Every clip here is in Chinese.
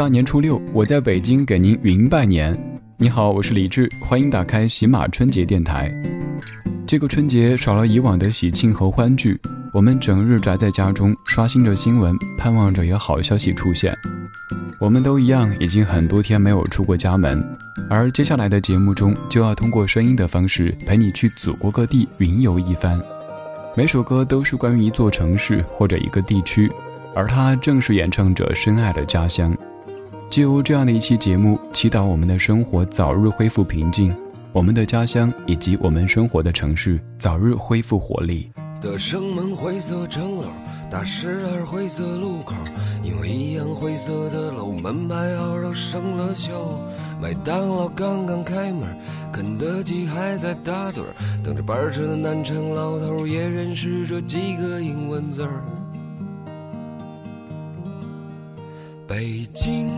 大年初六，我在北京给您云拜年。你好，我是李志，欢迎打开喜马春节电台。这个春节少了以往的喜庆和欢聚，我们整日宅在家中，刷新着新闻，盼望着有好消息出现。我们都一样，已经很多天没有出过家门，而接下来的节目中，就要通过声音的方式陪你去祖国各地云游一番。每首歌都是关于一座城市或者一个地区，而它正是演唱者深爱的家乡。借由这样的一期节目，祈祷我们的生活早日恢复平静，我们的家乡以及我们生活的城市早日恢复活力。德胜门灰色城楼，大十二灰色路口，因为一样灰色的楼，门牌号都生了锈。麦当劳刚刚开门，肯德基还在打盹，等着班车的南城老头也认识这几个英文字儿。北京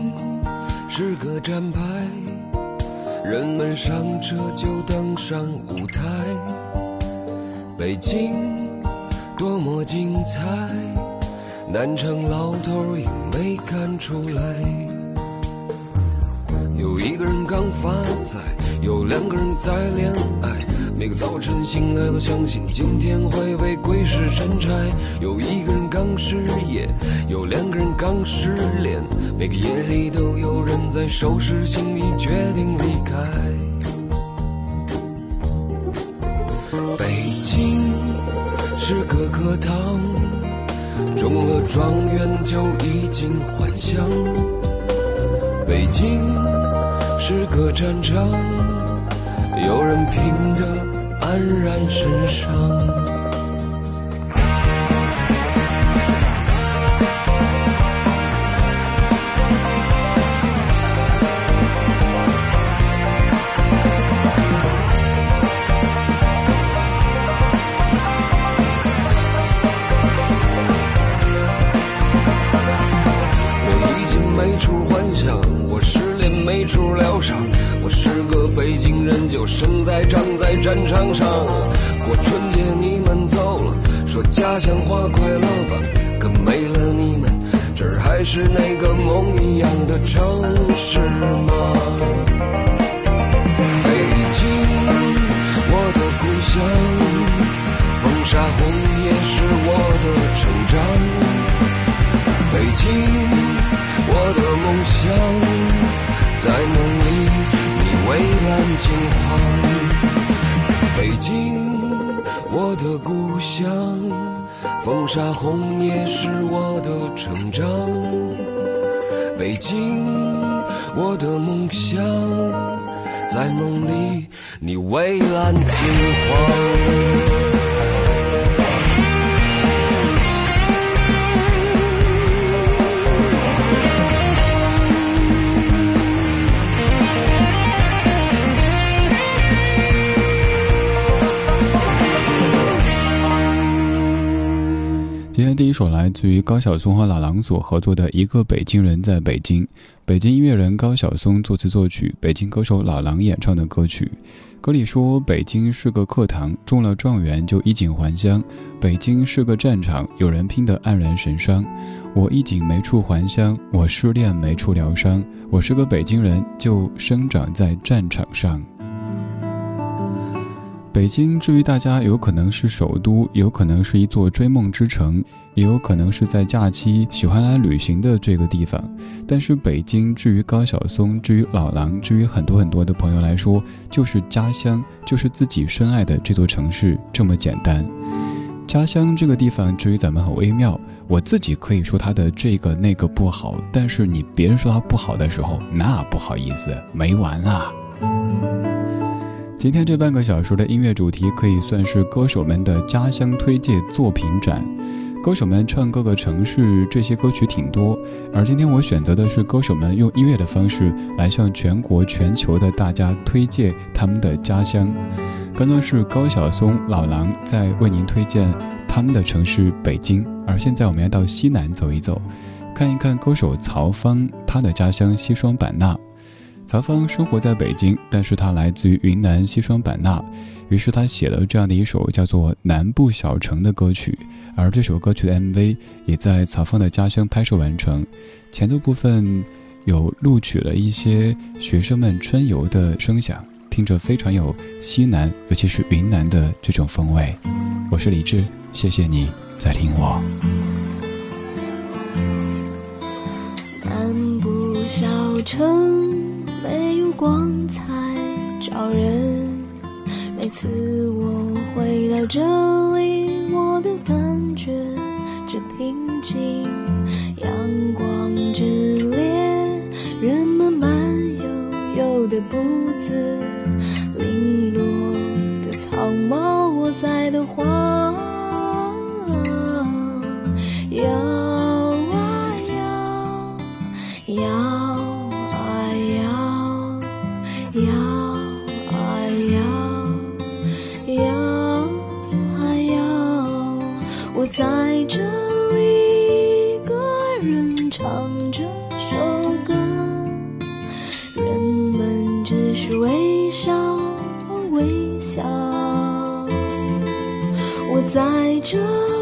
是个站牌，人们上车就登上舞台。北京多么精彩，南城老头也没看出来。有一个人刚发财，有两个人在恋爱。每个早晨醒来都相信今天会被鬼使神差。有一个人刚失业，有两个人失恋。每个夜里都有人在收拾行李，决定离开。北京是个课堂，中了状元就衣锦还乡。北京是个战场。有人拼得黯然神伤。处幻想，我失恋没处疗伤。我是个北京人，就生在长在战场上，过春节你们走了，说家乡话快乐吧。可没了你们，这儿还是那个梦一样的城市吗？北京，我的故乡，风沙红叶是我的成长。北京，我的故乡，在梦里。你蔚蓝金黄，北京，我的故乡，风沙红也是我的成长。北京，我的梦想，在梦里，你蔚蓝金黄。第一首来自于高晓松和老狼所合作的一个北京人在北京，北京音乐人高晓松作词作曲，北京歌手老狼演唱的歌曲。歌里说：“北京是个课堂，中了状元就衣锦还乡；北京是个战场，有人拼得黯然神伤。我衣锦没处还乡，我失恋没处疗伤。我是个北京人，就生长在战场上。”北京，至于大家，有可能是首都，有可能是一座追梦之城，也有可能是在假期喜欢来旅行的这个地方。但是，北京，至于高晓松，至于老狼，至于很多很多的朋友来说，就是家乡，就是自己深爱的这座城市，这么简单。家乡这个地方，至于咱们很微妙。我自己可以说他的这个那个不好，但是你别人说他不好的时候，那不好意思，没完啊。今天这半个小时的音乐主题可以算是歌手们的家乡推介作品展。歌手们唱各个城市，这些歌曲挺多。而今天我选择的是歌手们用音乐的方式来向全国、全球的大家推荐他们的家乡。刚刚是高晓松、老狼在为您推荐他们的城市北京。而现在我们要到西南走一走，看一看歌手曹芳他的家乡西双版纳。曹芳生活在北京，但是他来自于云南西双版纳，于是他写了这样的一首叫做《南部小城》的歌曲，而这首歌曲的 MV 也在曹芳的家乡拍摄完成。前奏部分有录取了一些学生们春游的声响，听着非常有西南，尤其是云南的这种风味。我是李志，谢谢你在听我。南部小城光彩照人，每次我回到这里，我都感觉这平静。阳光之烈，人们慢悠悠的步子，是微笑，微笑。我在这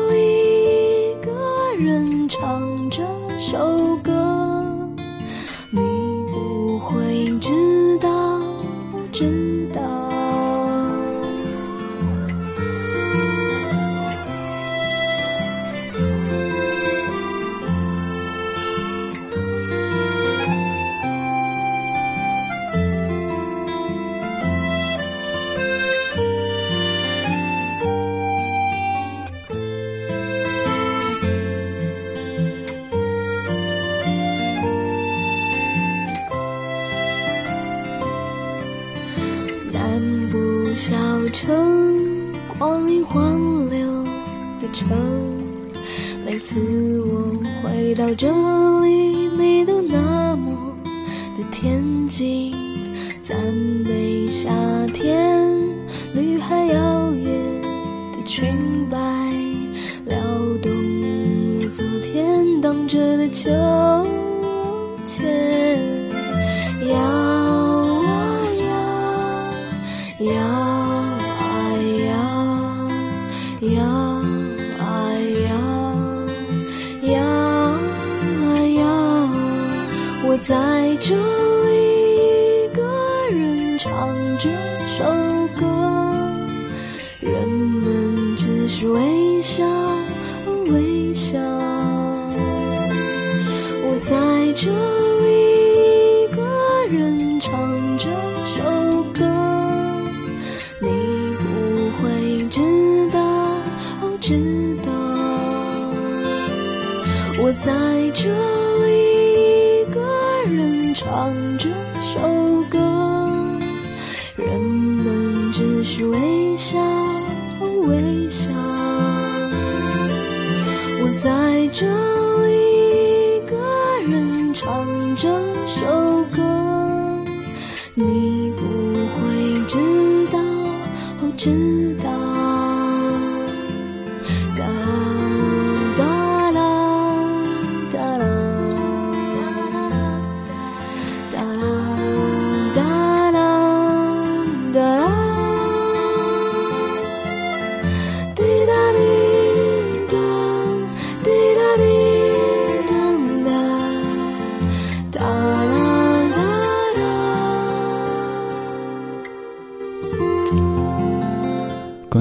里，一个人唱这首歌，小城，光阴荒流的城。每次我回到这里，你都那么的恬静，赞美夏天，女孩摇曳的裙摆，撩动了昨天荡着的秋唱这首歌，人们只是微笑微笑。我在这里一个人唱这首歌，你不会知道。哦知道，我在这就一个人唱这首歌，你不会知道，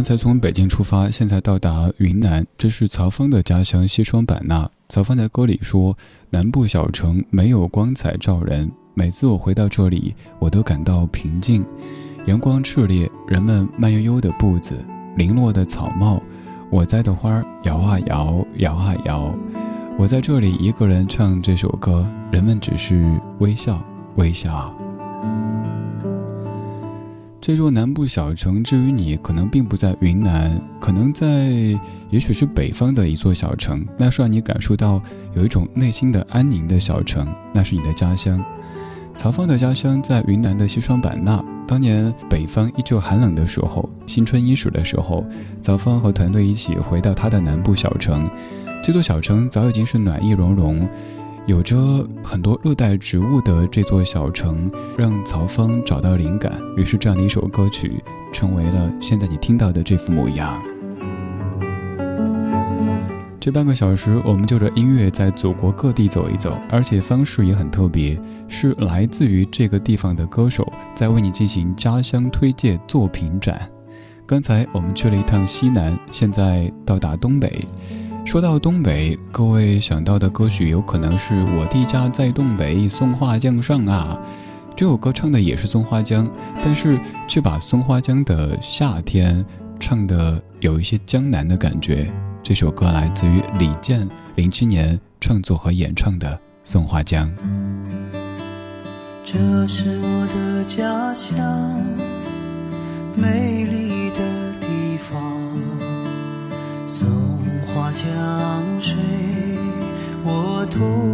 刚才从北京出发，现在到达云南，这是曹芳的家乡西双版纳。曹芳在歌里说：“南部小城没有光彩照人，每次我回到这里，我都感到平静。阳光炽烈，人们慢悠悠的步子，零落的草帽，我栽的花摇啊摇，摇啊摇。我在这里一个人唱这首歌，人们只是微笑，微笑。”这座南部小城，至于你，可能并不在云南，可能在，也许是北方的一座小城，那是让你感受到有一种内心的安宁的小城，那是你的家乡。曹芳的家乡在云南的西双版纳。当年北方依旧寒冷的时候，新春伊始的时候，曹芳和团队一起回到他的南部小城，这座小城早已经是暖意融融。有着很多热带植物的这座小城，让曹芳找到灵感，于是这样的一首歌曲，成为了现在你听到的这副模样。这半个小时，我们就着音乐在祖国各地走一走，而且方式也很特别，是来自于这个地方的歌手在为你进行家乡推介作品展。刚才我们去了一趟西南，现在到达东北。说到东北，各位想到的歌曲有可能是我的家在东北，松花江上啊。这首歌唱的也是松花江，但是却把松花江的夏天唱的有一些江南的感觉。这首歌来自于李健，零七年创作和演唱的《松花江》。这是我的家乡，美丽的江水，我童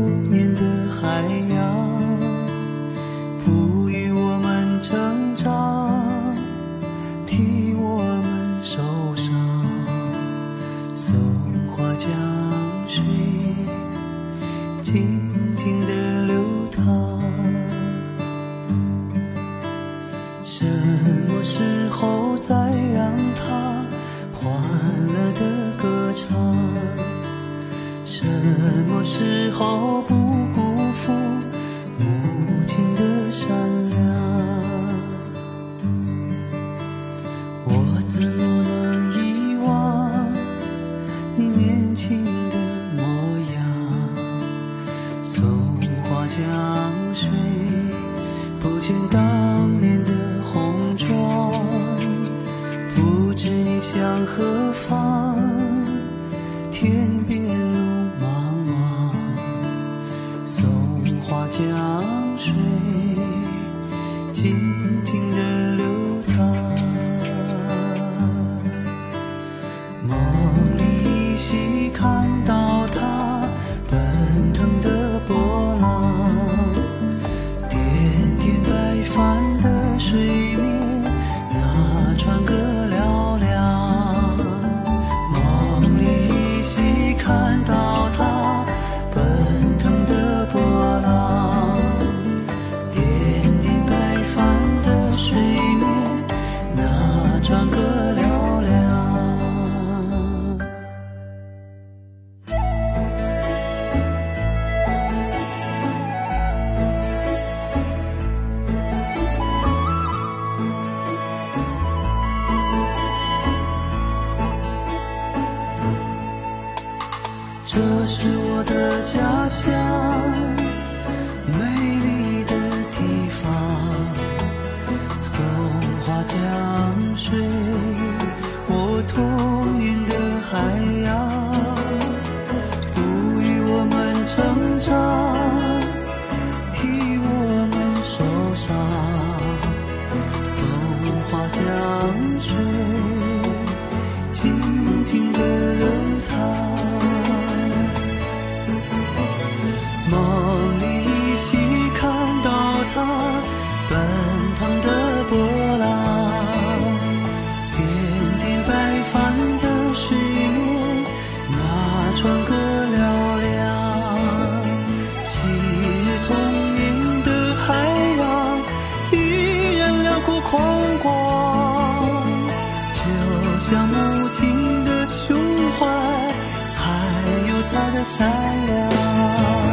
的善良。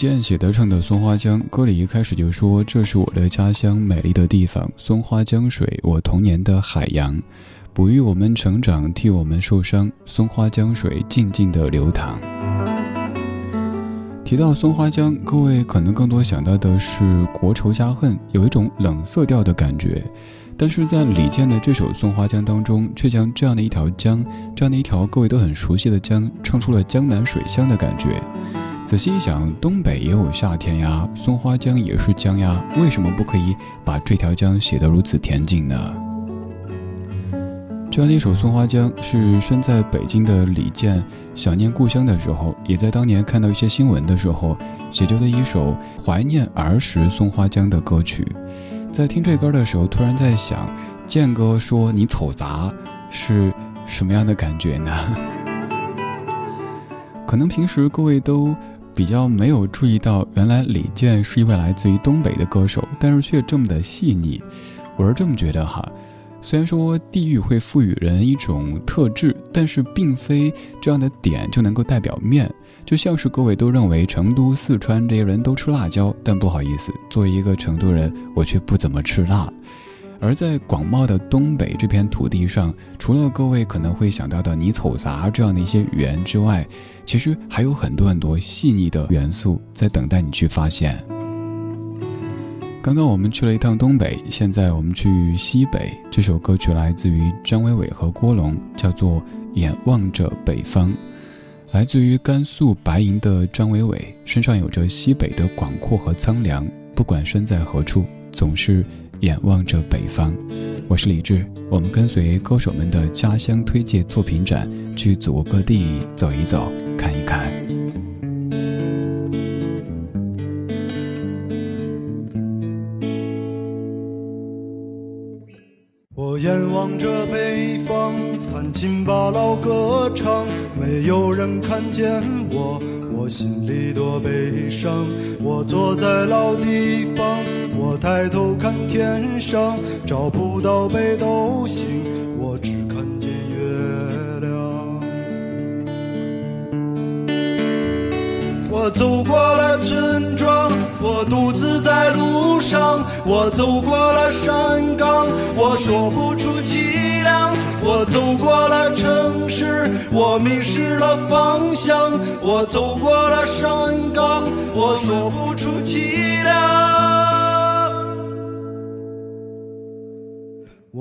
李健写的唱的《松花江》，歌里一开始就说：“这是我的家乡，美丽的地方，松花江水，我童年的海洋，哺育我们成长，替我们受伤。松花江水静静的流淌。”提到松花江，各位可能更多想到的是国仇家恨，有一种冷色调的感觉。但是在李健的这首《松花江》当中，却将这样的一条江，这样的一条各位都很熟悉的江，唱出了江南水乡的感觉。仔细一想，东北也有夏天呀，松花江也是江呀，为什么不可以把这条江写得如此恬静呢？这样的一首《松花江》是身在北京的李健想念故乡的时候，也在当年看到一些新闻的时候写就的一首怀念儿时松花江的歌曲。在听这歌的时候，突然在想，健哥说你丑杂是什么样的感觉呢？可能平时各位都比较没有注意到，原来李健是一位来自于东北的歌手，但是却这么的细腻。我是这么觉得哈。虽然说地域会赋予人一种特质，但是并非这样的点就能够代表面。就像是各位都认为成都、四川这些人都吃辣椒，但不好意思，作为一个成都人，我却不怎么吃辣。而在广袤的东北这片土地上，除了各位可能会想到的“你瞅啥”这样的一些语言之外，其实还有很多很多细腻的元素在等待你去发现。刚刚我们去了一趟东北，现在我们去西北。这首歌曲来自于张伟伟和郭龙，叫做《眼望着北方》。来自于甘肃白银的张伟伟，身上有着西北的广阔和苍凉。不管身在何处，总是眼望着北方。我是李志，我们跟随歌手们的家乡推介作品展，去祖国各地走一走，看一看。我眼望着北方，弹琴把老歌唱，没有人看见我，我心里多悲伤。我坐在老地方，我抬头看天上，找不到北斗星，我只看见月亮。我走过了村庄，我独自在路上。我走过了山岗，我说不出凄凉。我走过了城市，我迷失了方向。我走过了山岗，我说不出凄凉。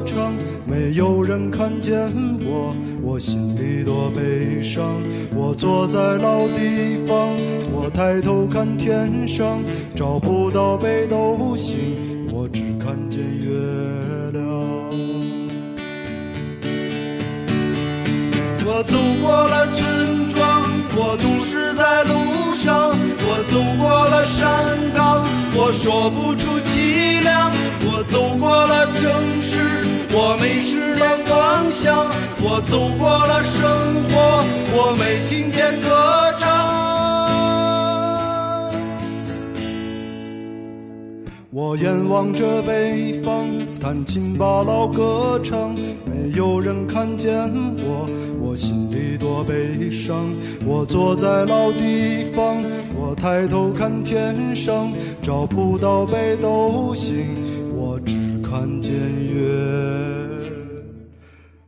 歌唱，没有人看见我，我心里多悲伤。我坐在老地方，我抬头看天上，找不到北斗星，我只看见月亮。我走过了村庄，我独是在路上，我走过了山岗，我说不出凄凉。我走过了城市，我迷失了方向。我走过了生活，我没听见歌唱。我眼望着北方，弹琴把老歌唱，没有人看见我，我心里多悲伤。我坐在老地方，我抬头看天上，找不到北斗星，看见月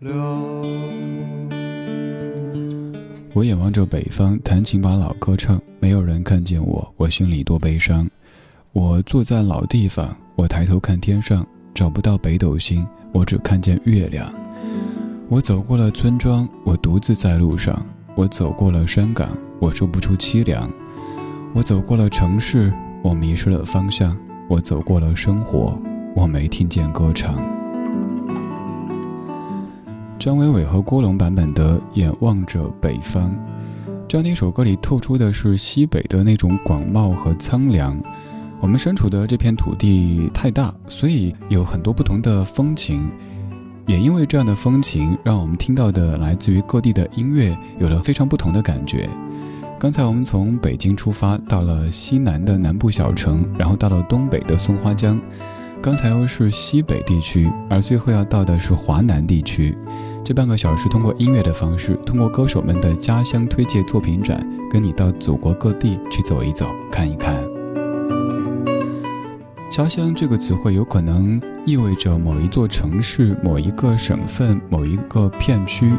亮。我眼望着北方，弹琴把老歌唱，没有人看见我，我心里多悲伤。我坐在老地方，我抬头看天上，找不到北斗星，我只看见月亮。我走过了村庄，我独自在路上，我走过了山岗，我说不出凄凉。我走过了城市，我迷失了方向；我走过了生活，我没听见歌唱。张伟伟和郭龙版本的《眼望着北方》，这样的一首歌里透出的是西北的那种广袤和苍凉。我们身处的这片土地太大，所以有很多不同的风情。也因为这样的风情，让我们听到的来自于各地的音乐有了非常不同的感觉。刚才我们从北京出发，到了西南的南部小城，然后到了东北的松花江，刚才又是西北地区，而最后要到的是华南地区。这半个小时，通过音乐的方式，通过歌手们的家乡推介作品展，跟你到祖国各地去走一走、看一看。家乡这个词汇有可能意味着某一座城市、某一个省份、某一个片区，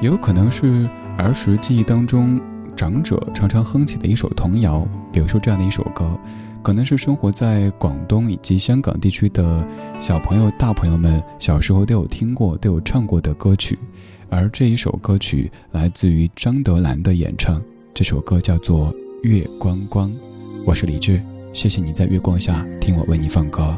也有可能是儿时记忆当中。长者常常哼起的一首童谣，比如说这样的一首歌，可能是生活在广东以及香港地区的小朋友、大朋友们小时候都有听过、都有唱过的歌曲。而这一首歌曲来自于张德兰的演唱，这首歌叫做《月光光》。我是李志，谢谢你在月光下听我为你放歌。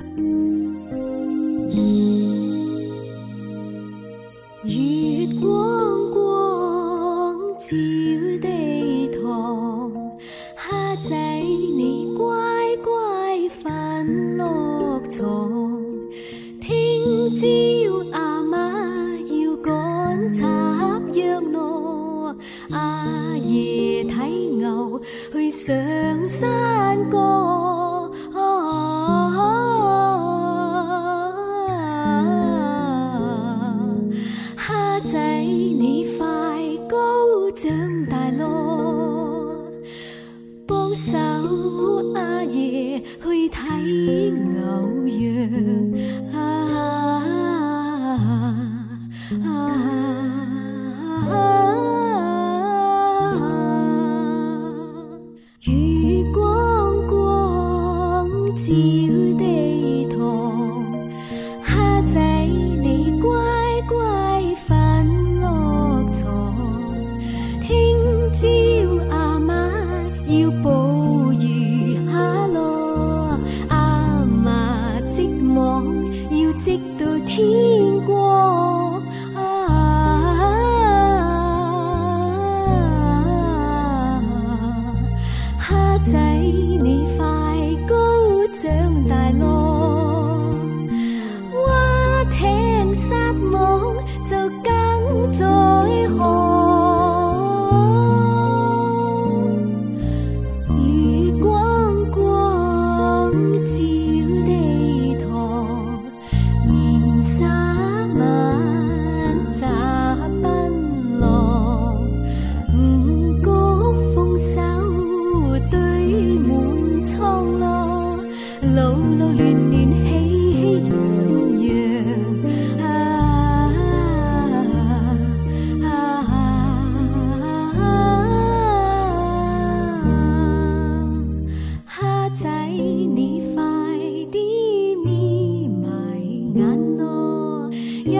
一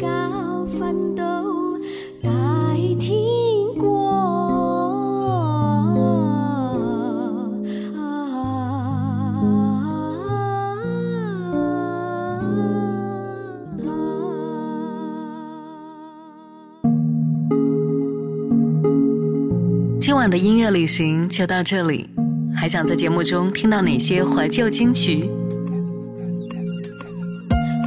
跤奋斗大天光今晚的音乐旅行就到这里，还想在节目中听到哪些怀旧金曲？